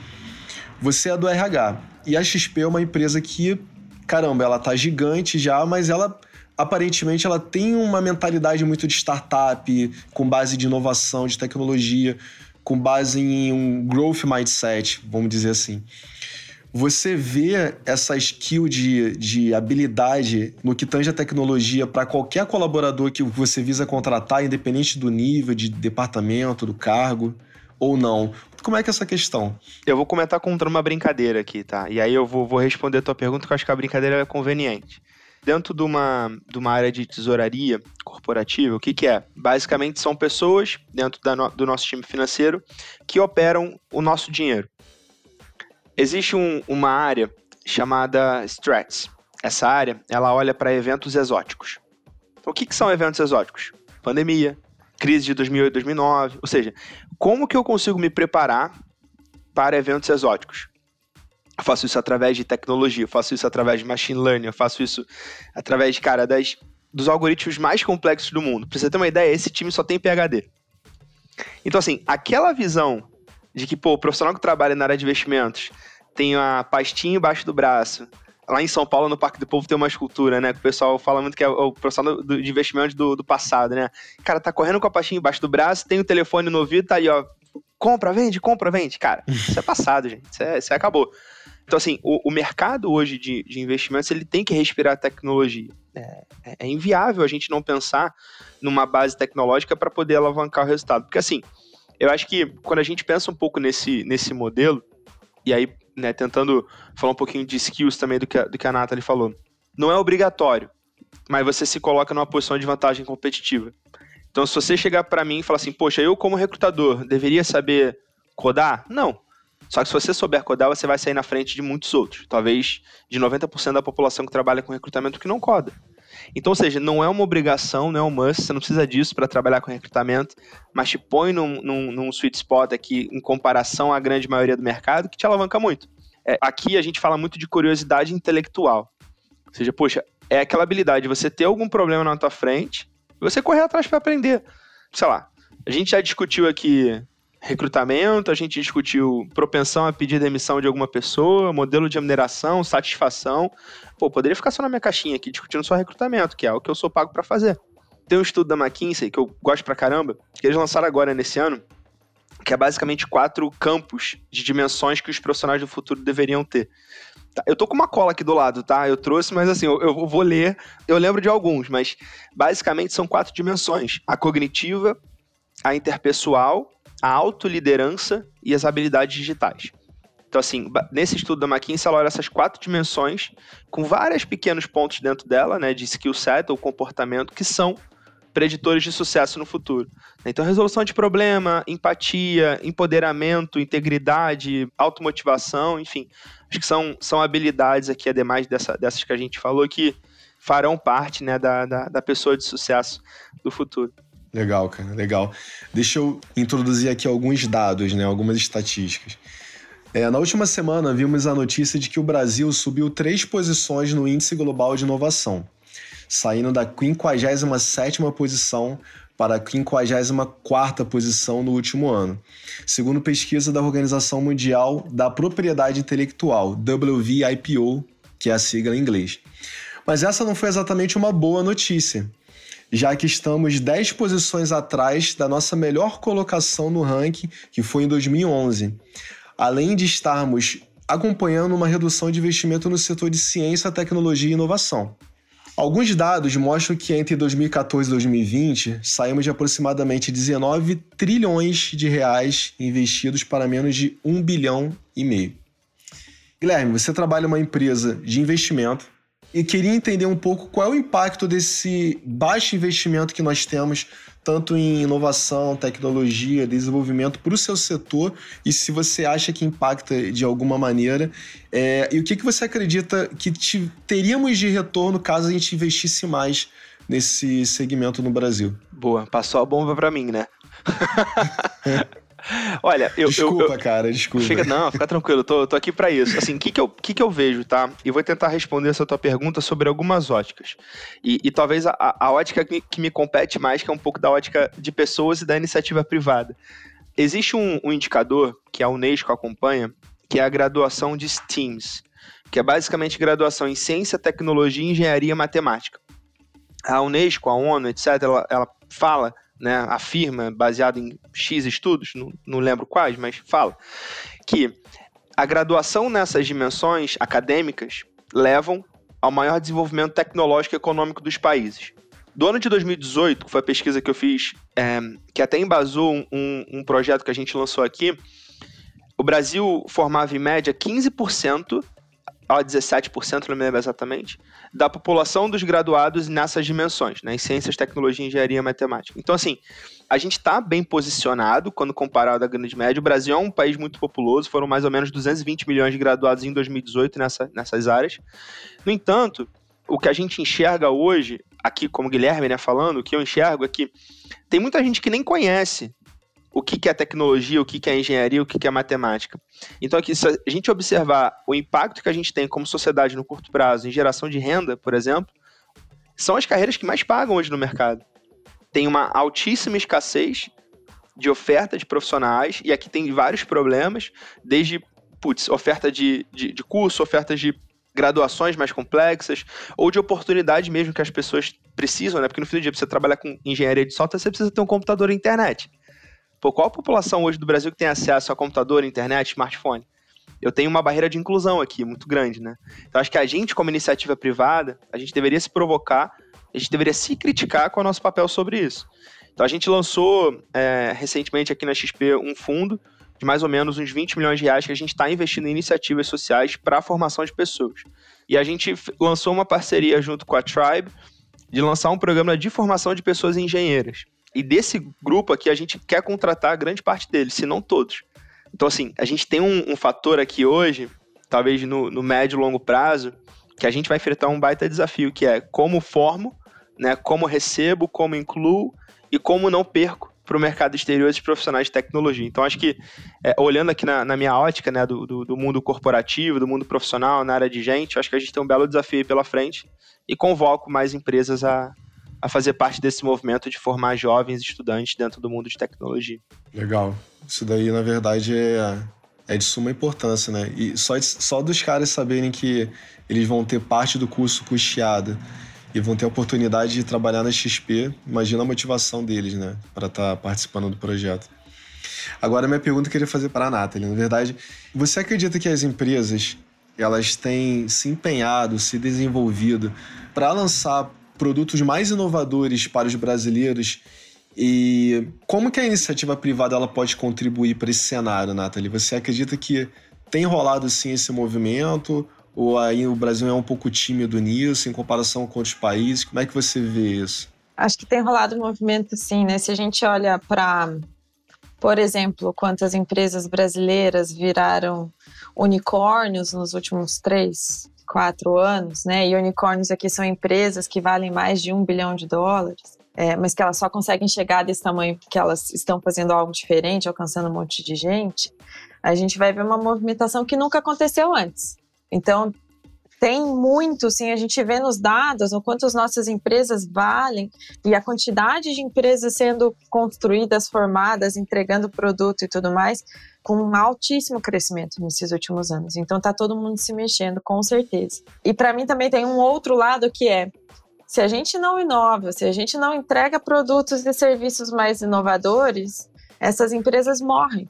Você é do RH. E a XP é uma empresa que, caramba, ela tá gigante já, mas ela aparentemente ela tem uma mentalidade muito de startup, com base de inovação, de tecnologia, com base em um growth mindset, vamos dizer assim. Você vê essa skill de, de habilidade no que tange a tecnologia para qualquer colaborador que você visa contratar, independente do nível, de departamento, do cargo, ou não? Como é que é essa questão? Eu vou comentar contando uma brincadeira aqui, tá? E aí eu vou, vou responder a tua pergunta, que eu acho que a brincadeira é conveniente. Dentro de uma, de uma área de tesouraria corporativa, o que, que é? Basicamente são pessoas dentro no, do nosso time financeiro que operam o nosso dinheiro. Existe um, uma área chamada Strats. Essa área, ela olha para eventos exóticos. Então, o que, que são eventos exóticos? Pandemia, crise de 2008, 2009. Ou seja, como que eu consigo me preparar para eventos exóticos? Eu faço isso através de tecnologia, eu faço isso através de machine learning, eu faço isso através, cara, das, dos algoritmos mais complexos do mundo. Pra você ter uma ideia, esse time só tem PHD. Então, assim, aquela visão de que, pô, o profissional que trabalha na área de investimentos tem a pastinha embaixo do braço. Lá em São Paulo, no Parque do Povo, tem uma escultura, né? Que o pessoal fala muito que é o profissional do, de investimento do, do passado, né? Cara tá correndo com a pastinha embaixo do braço, tem o telefone no ouvido, tá aí, ó. Compra, vende, compra, vende. Cara, isso é passado, gente. Isso, é, isso é acabou. Então, assim, o, o mercado hoje de, de, investimentos, ele tem que respirar tecnologia. É, é, é inviável a gente não pensar numa base tecnológica para poder alavancar o resultado. Porque, assim, eu acho que quando a gente pensa um pouco nesse, nesse modelo, e aí, né, tentando falar um pouquinho de skills também do que do que a Nathalie falou, não é obrigatório, mas você se coloca numa posição de vantagem competitiva. Então, se você chegar para mim e falar assim, poxa, eu como recrutador deveria saber codar? Não. Só que se você souber codar, você vai sair na frente de muitos outros. Talvez de 90% da população que trabalha com recrutamento que não coda. Então, ou seja, não é uma obrigação, não é um must, você não precisa disso para trabalhar com recrutamento, mas te põe num, num, num, sweet spot aqui em comparação à grande maioria do mercado que te alavanca muito. É, aqui a gente fala muito de curiosidade intelectual. Ou seja, poxa, é aquela habilidade de você ter algum problema na tua frente e você correr atrás para aprender. Sei lá, a gente já discutiu aqui recrutamento, a gente discutiu propensão a pedir demissão de alguma pessoa, modelo de remuneração, satisfação. Pô, poderia ficar só na minha caixinha aqui discutindo só recrutamento, que é o que eu sou pago para fazer. Tem um estudo da McKinsey que eu gosto pra caramba, que eles lançaram agora nesse ano, que é basicamente quatro campos de dimensões que os profissionais do futuro deveriam ter. Tá, eu tô com uma cola aqui do lado, tá? Eu trouxe, mas assim, eu, eu vou ler, eu lembro de alguns, mas basicamente são quatro dimensões: a cognitiva, a interpessoal, a autoliderança e as habilidades digitais. Então, assim, nesse estudo da McKinsey, ela olha essas quatro dimensões, com vários pequenos pontos dentro dela, né, de skill set ou comportamento, que são preditores de sucesso no futuro. Então, resolução de problema, empatia, empoderamento, integridade, automotivação, enfim, acho que são, são habilidades aqui, ademais dessa, dessas que a gente falou, que farão parte né, da, da, da pessoa de sucesso do futuro. Legal, cara, legal. Deixa eu introduzir aqui alguns dados, né, algumas estatísticas. É, na última semana, vimos a notícia de que o Brasil subiu três posições no Índice Global de Inovação, saindo da 57ª posição para a 54ª posição no último ano, segundo pesquisa da Organização Mundial da Propriedade Intelectual, WVIPO, que é a sigla em inglês. Mas essa não foi exatamente uma boa notícia já que estamos 10 posições atrás da nossa melhor colocação no ranking, que foi em 2011. Além de estarmos acompanhando uma redução de investimento no setor de ciência, tecnologia e inovação. Alguns dados mostram que entre 2014 e 2020 saímos de aproximadamente 19 trilhões de reais investidos para menos de 1 bilhão e meio. Guilherme, você trabalha em uma empresa de investimento e queria entender um pouco qual é o impacto desse baixo investimento que nós temos, tanto em inovação, tecnologia, desenvolvimento para o seu setor, e se você acha que impacta de alguma maneira, é, e o que, que você acredita que te, teríamos de retorno caso a gente investisse mais nesse segmento no Brasil? Boa, passou a bomba para mim, né? Olha, eu. Desculpa, eu, eu, cara, desculpa. Fica, não, fica tranquilo, tô, tô aqui para isso. Assim, o que, que, eu, que, que eu vejo, tá? E vou tentar responder essa tua pergunta sobre algumas óticas. E, e talvez a, a ótica que me, que me compete mais, que é um pouco da ótica de pessoas e da iniciativa privada. Existe um, um indicador que a Unesco acompanha, que é a graduação de STEAMs, que é basicamente graduação em ciência, tecnologia, engenharia e matemática. a Unesco, a ONU, etc., ela, ela fala, né, afirma, baseado em X estudos, não, não lembro quais, mas fala, que a graduação nessas dimensões acadêmicas levam ao maior desenvolvimento tecnológico e econômico dos países. Do ano de 2018, que foi a pesquisa que eu fiz, é, que até embasou um, um, projeto que a gente lançou aqui, o Brasil formava em média 15% a 17%, não me lembro exatamente, da população dos graduados nessas dimensões, né, em ciências, tecnologia, engenharia e matemática. Então, assim, a gente está bem posicionado quando comparado à grande média. O Brasil é um país muito populoso, foram mais ou menos 220 milhões de graduados em 2018 nessa, nessas áreas. No entanto, o que a gente enxerga hoje, aqui como Guilherme né, falando, o que eu enxergo é que tem muita gente que nem conhece o que, que é tecnologia, o que, que é engenharia, o que, que é matemática. Então, aqui, se a gente observar o impacto que a gente tem como sociedade no curto prazo em geração de renda, por exemplo, são as carreiras que mais pagam hoje no mercado. Tem uma altíssima escassez de oferta de profissionais, e aqui tem vários problemas, desde putz, oferta de, de, de curso, ofertas de graduações mais complexas, ou de oportunidade mesmo que as pessoas precisam, né? Porque no fim do dia, pra você trabalhar com engenharia de software, você precisa ter um computador e internet. Pô, qual a população hoje do Brasil que tem acesso a computador, internet, smartphone? Eu tenho uma barreira de inclusão aqui muito grande, né? Então acho que a gente, como iniciativa privada, a gente deveria se provocar, a gente deveria se criticar com o nosso papel sobre isso. Então a gente lançou é, recentemente aqui na XP um fundo de mais ou menos uns 20 milhões de reais que a gente está investindo em iniciativas sociais para a formação de pessoas. E a gente lançou uma parceria junto com a Tribe de lançar um programa de formação de pessoas engenheiras. E desse grupo aqui, a gente quer contratar grande parte deles, se não todos. Então, assim, a gente tem um, um fator aqui hoje, talvez no, no, médio e longo prazo, que a gente vai enfrentar um baita desafio, que é como formo, né, como recebo, como incluo e como não perco para o mercado exterior esses profissionais de tecnologia. Então, acho que, é, olhando aqui na, na, minha ótica né, do, do, do, mundo corporativo, do mundo profissional, na área de gente, acho que a gente tem um belo desafio pela frente e convoco mais empresas a, a fazer parte desse movimento de formar jovens estudantes dentro do mundo de tecnologia. Legal. Isso daí, na verdade, é, é de suma importância, né? E só, só dos caras saberem que eles vão ter parte do curso custeada e vão ter a oportunidade de trabalhar na XP, imagina a motivação deles, né? Para estar tá participando do projeto. Agora, minha pergunta eu queria fazer para a Nathalie. Na verdade, você acredita que as empresas elas têm se empenhado, se desenvolvido para lançar produtos mais inovadores para os brasileiros e como que a iniciativa privada ela pode contribuir para esse cenário, Nathalie? Você acredita que tem rolado sim esse movimento ou aí o Brasil é um pouco tímido nisso em comparação com outros países? Como é que você vê isso? Acho que tem rolado um movimento sim, né? Se a gente olha para, por exemplo, quantas empresas brasileiras viraram unicórnios nos últimos três, quatro anos, né? E unicórnios aqui são empresas que valem mais de um bilhão de dólares. É, mas que elas só conseguem chegar desse tamanho porque elas estão fazendo algo diferente, alcançando um monte de gente, a gente vai ver uma movimentação que nunca aconteceu antes. Então, tem muito, sim, a gente vê nos dados o quanto as nossas empresas valem e a quantidade de empresas sendo construídas, formadas, entregando produto e tudo mais, com um altíssimo crescimento nesses últimos anos. Então está todo mundo se mexendo, com certeza. E para mim também tem um outro lado que é se a gente não inova, se a gente não entrega produtos e serviços mais inovadores, essas empresas morrem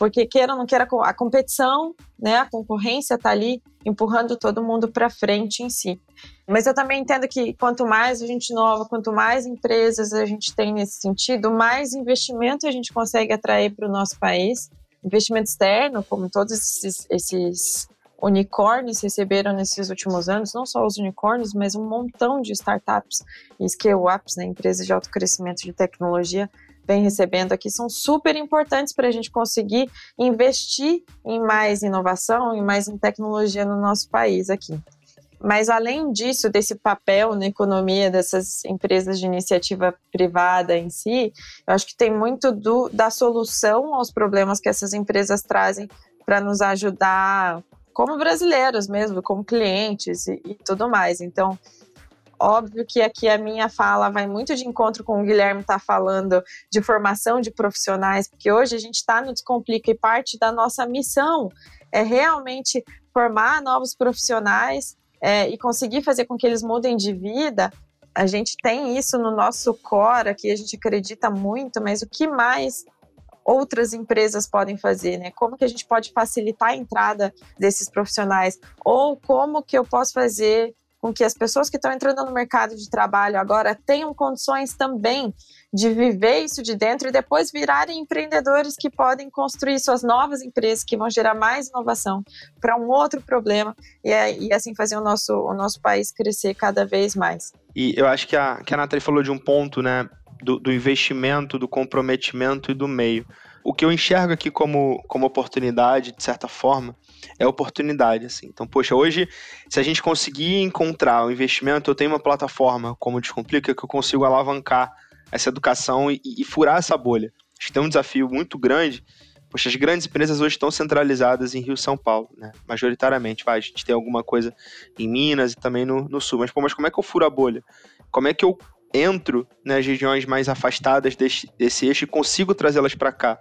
porque queira ou não queira, a competição, né, a concorrência está ali empurrando todo mundo para frente em si. Mas eu também entendo que quanto mais a gente nova, quanto mais empresas a gente tem nesse sentido, mais investimento a gente consegue atrair para o nosso país. Investimento externo, como todos esses, esses unicórnios receberam nesses últimos anos, não só os unicórnios, mas um montão de startups e scale-ups, né, empresas de alto crescimento de tecnologia, vem recebendo aqui são super importantes para a gente conseguir investir em mais inovação, e mais em tecnologia no nosso país aqui. Mas além disso, desse papel na economia dessas empresas de iniciativa privada em si, eu acho que tem muito do, da solução aos problemas que essas empresas trazem para nos ajudar como brasileiros mesmo, como clientes e, e tudo mais. Então, Óbvio que aqui a minha fala vai muito de encontro com o Guilherme está falando de formação de profissionais, porque hoje a gente está no Descomplica e parte da nossa missão é realmente formar novos profissionais é, e conseguir fazer com que eles mudem de vida a gente tem isso no nosso core, aqui a gente acredita muito, mas o que mais outras empresas podem fazer, né? Como que a gente pode facilitar a entrada desses profissionais? Ou como que eu posso fazer com que as pessoas que estão entrando no mercado de trabalho agora tenham condições também de viver isso de dentro e depois virarem empreendedores que podem construir suas novas empresas que vão gerar mais inovação para um outro problema e, e, assim fazer o nosso, o nosso país crescer cada vez mais. E eu acho que a, que a Nathalie falou de um ponto, né, do, do investimento, do comprometimento e do meio. O que eu enxergo aqui como, como oportunidade, de certa forma, é oportunidade, assim. Então, poxa, hoje, se a gente conseguir encontrar o um investimento, eu tenho uma plataforma como Descomplica que eu consigo alavancar essa educação e, e furar essa bolha. Acho que tem um desafio muito grande. Poxa, as grandes empresas hoje estão centralizadas em Rio São Paulo, né? Majoritariamente. Vai, a gente tem alguma coisa em Minas e também no, no Sul. Mas, pô, mas como é que eu furo a bolha? Como é que eu entro nas regiões mais afastadas desse, desse eixo e consigo trazê-las para cá?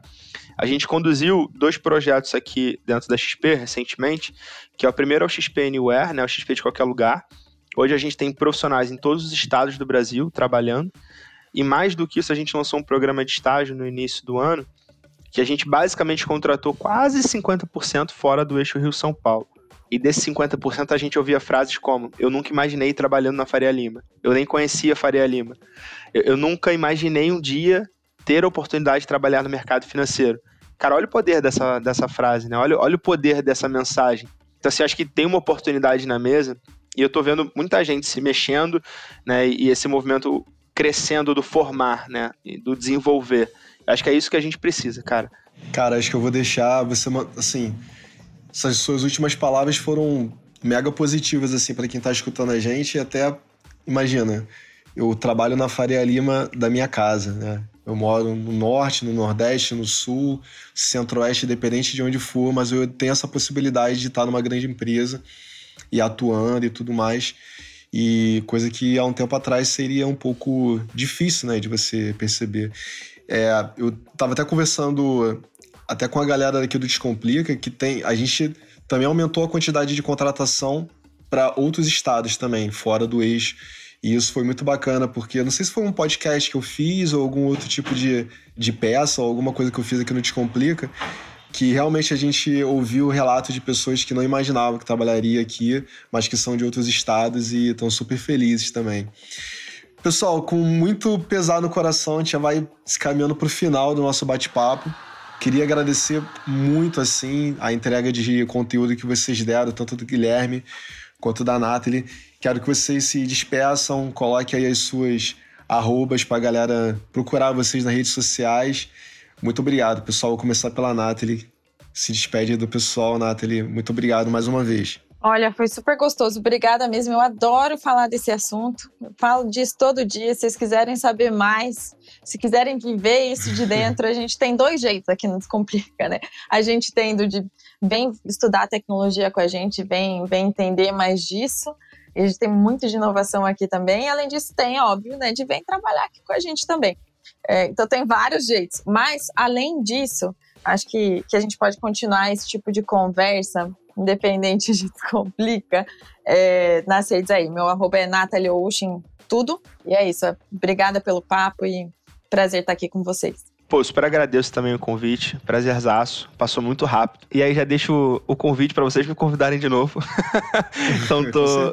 A gente conduziu dois projetos aqui dentro da XP recentemente, que é o primeiro é o XP Anywhere, né? O XP de qualquer lugar. Hoje a gente tem profissionais em todos os estados do Brasil trabalhando. E mais do que isso, a gente lançou um programa de estágio no início do ano, que a gente basicamente contratou quase 50% fora do eixo Rio-São Paulo. E desses 50% a gente ouvia frases como: Eu nunca imaginei trabalhando na Faria Lima. Eu nem conhecia Faria Lima. Eu, eu nunca imaginei um dia ter a oportunidade de trabalhar no mercado financeiro. Cara, olha o poder dessa, dessa frase, né? Olha, olha o poder dessa mensagem. Então, assim, acho que tem uma oportunidade na mesa e eu tô vendo muita gente se mexendo, né? E esse movimento crescendo do formar, né? Do desenvolver. Acho que é isso que a gente precisa, cara. Cara, acho que eu vou deixar você, assim, essas suas últimas palavras foram mega positivas, assim, para quem tá escutando a gente. E até, imagina, eu trabalho na Faria Lima da minha casa, né? Eu moro no norte, no nordeste, no sul, centro-oeste, independente de onde for, mas eu tenho essa possibilidade de estar numa grande empresa e atuando e tudo mais. E coisa que há um tempo atrás seria um pouco difícil, né, de você perceber. É, eu tava até conversando até com a galera aqui do Descomplica, que tem. A gente também aumentou a quantidade de contratação para outros estados também, fora do eixo. E isso foi muito bacana, porque não sei se foi um podcast que eu fiz ou algum outro tipo de, de peça ou alguma coisa que eu fiz aqui no Descomplica, que realmente a gente ouviu o relato de pessoas que não imaginavam que trabalharia aqui, mas que são de outros estados e estão super felizes também. Pessoal, com muito pesar no coração, a gente já vai se caminhando para o final do nosso bate-papo. Queria agradecer muito, assim, a entrega de conteúdo que vocês deram, tanto do Guilherme quanto da Nathalie. Quero que vocês se despeçam, coloquem aí as suas arrobas para a galera procurar vocês nas redes sociais muito obrigado, pessoal. Vou começar pela Nathalie. Se despede do pessoal, Nathalie. Muito obrigado mais uma vez. Olha, foi super gostoso. Obrigada mesmo. Eu adoro falar desse assunto. Eu falo disso todo dia. Se vocês quiserem saber mais, se quiserem viver isso de dentro, a gente tem dois jeitos aqui no Descomplica, né? A gente tem do de vem estudar tecnologia com a gente, vem, vem entender mais disso. E a gente tem muito de inovação aqui também. Além disso, tem, óbvio, né, de vem trabalhar aqui com a gente também. É, então tem vários jeitos. Mas, além disso, acho que, que a gente pode continuar esse tipo de conversa, independente de complica, é, nas redes aí. Meu arroba é Natalie Ocean, tudo. E é isso. Obrigada pelo papo e prazer estar aqui com vocês. Pô, super agradeço também o convite, prazerzaço, passou muito rápido. E aí já deixo o convite para vocês me convidarem de novo. então tô,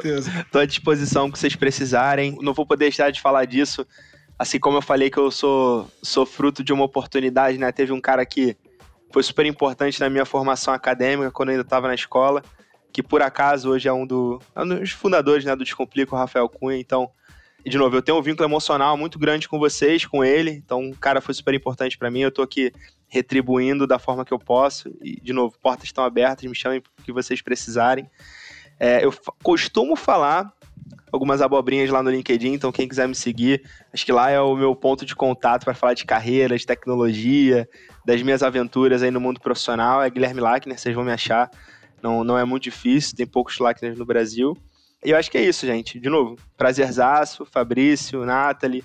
tô à disposição que vocês precisarem. Não vou poder deixar de falar disso assim como eu falei que eu sou, sou fruto de uma oportunidade, né? Teve um cara que foi super importante na minha formação acadêmica quando eu ainda estava na escola, que por acaso hoje é um, do, é um dos fundadores né, do Descomplica, o Rafael Cunha. Então, de novo, eu tenho um vínculo emocional muito grande com vocês, com ele. Então, o cara foi super importante para mim. Eu tô aqui retribuindo da forma que eu posso. E, de novo, portas estão abertas, me chamem o que vocês precisarem. É, eu costumo falar algumas abobrinhas lá no LinkedIn, então quem quiser me seguir, acho que lá é o meu ponto de contato para falar de carreira, de tecnologia, das minhas aventuras aí no mundo profissional, é Guilherme Lackner, vocês vão me achar, não, não é muito difícil, tem poucos Lackners no Brasil. E eu acho que é isso, gente. De novo, prazerzaço, Fabrício, Nathalie,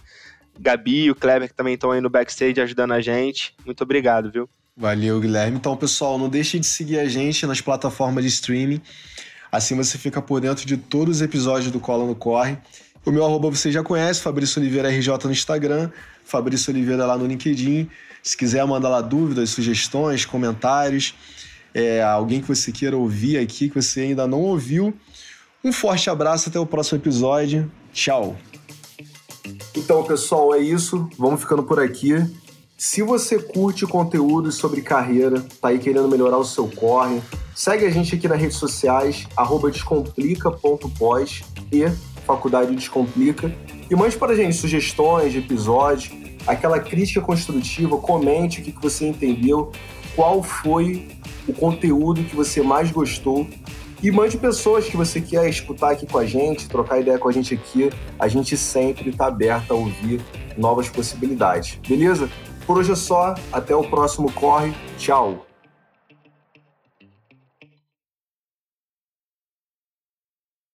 Gabi, o Kleber que também estão aí no backstage ajudando a gente. Muito obrigado, viu? Valeu, Guilherme. Então, pessoal, não deixe de seguir a gente nas plataformas de streaming. Assim você fica por dentro de todos os episódios do Cola no Corre. O meu arroba você já conhece, Fabrício Oliveira RJ no Instagram, Fabrício Oliveira lá no LinkedIn. Se quiser mandar lá dúvidas, sugestões, comentários, é, alguém que você queira ouvir aqui, que você ainda não ouviu, um forte abraço, até o próximo episódio. Tchau! Então, pessoal, é isso. Vamos ficando por aqui. Se você curte conteúdos sobre carreira, tá aí querendo melhorar o seu corre, segue a gente aqui nas redes sociais, descomplica.pós e Faculdade Descomplica. E mande para a gente sugestões de episódios, aquela crítica construtiva, comente o que você entendeu, qual foi o conteúdo que você mais gostou e mande pessoas que você quer escutar aqui com a gente, trocar ideia com a gente aqui. A gente sempre está aberto a ouvir novas possibilidades. Beleza? Por hoje é só. Até o próximo Corre. Tchau.